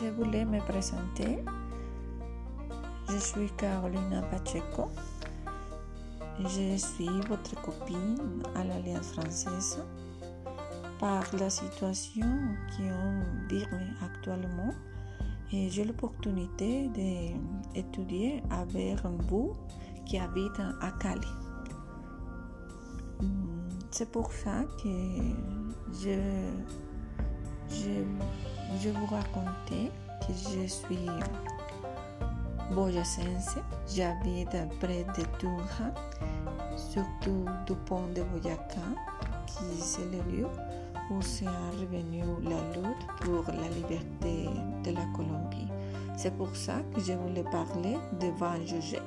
je voulais me présenter. Je suis Carolina Pacheco. Je suis votre copine à l'Alliance française. Par la situation qu'on vit actuellement, et j'ai l'opportunité d'étudier avec vous qui habite à Cali. C'est pour ça que je, je, je vous racontais que je suis boyacense, j'habite près de Tunja, surtout du pont de Boyaca, qui c'est le lieu où s'est revenu la lutte pour la liberté de la Colombie. C'est pour ça que je voulais parler devant juger.